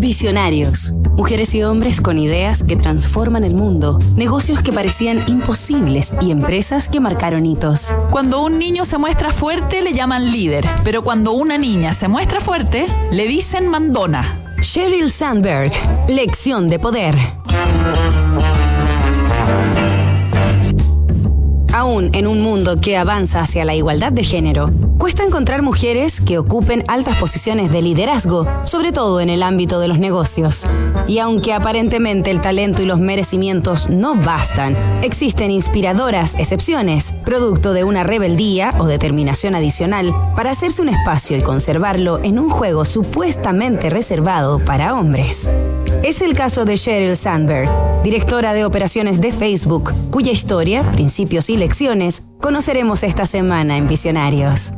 Visionarios. Mujeres y hombres con ideas que transforman el mundo, negocios que parecían imposibles y empresas que marcaron hitos. Cuando un niño se muestra fuerte le llaman líder, pero cuando una niña se muestra fuerte le dicen mandona. Sheryl Sandberg, lección de poder. En un mundo que avanza hacia la igualdad de género, cuesta encontrar mujeres que ocupen altas posiciones de liderazgo, sobre todo en el ámbito de los negocios. Y aunque aparentemente el talento y los merecimientos no bastan, existen inspiradoras excepciones, producto de una rebeldía o determinación adicional para hacerse un espacio y conservarlo en un juego supuestamente reservado para hombres. Es el caso de Sheryl Sandberg, directora de operaciones de Facebook, cuya historia, principios y lecciones conoceremos esta semana en Visionarios.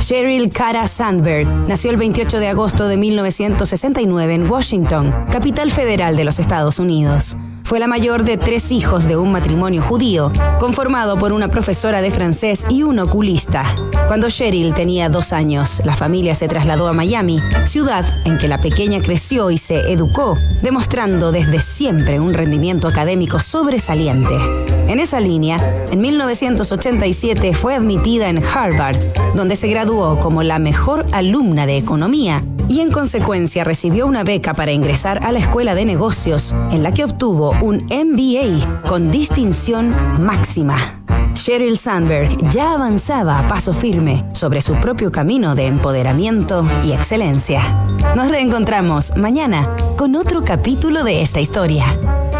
Sheryl Cara Sandberg nació el 28 de agosto de 1969 en Washington, capital federal de los Estados Unidos. Fue la mayor de tres hijos de un matrimonio judío, conformado por una profesora de francés y un oculista. Cuando Cheryl tenía dos años, la familia se trasladó a Miami, ciudad en que la pequeña creció y se educó, demostrando desde siempre un rendimiento académico sobresaliente. En esa línea, en 1987 fue admitida en Harvard, donde se graduó como la mejor alumna de economía y en consecuencia recibió una beca para ingresar a la Escuela de Negocios, en la que obtuvo un MBA con distinción máxima. Sheryl Sandberg ya avanzaba a paso firme sobre su propio camino de empoderamiento y excelencia. Nos reencontramos mañana con otro capítulo de esta historia.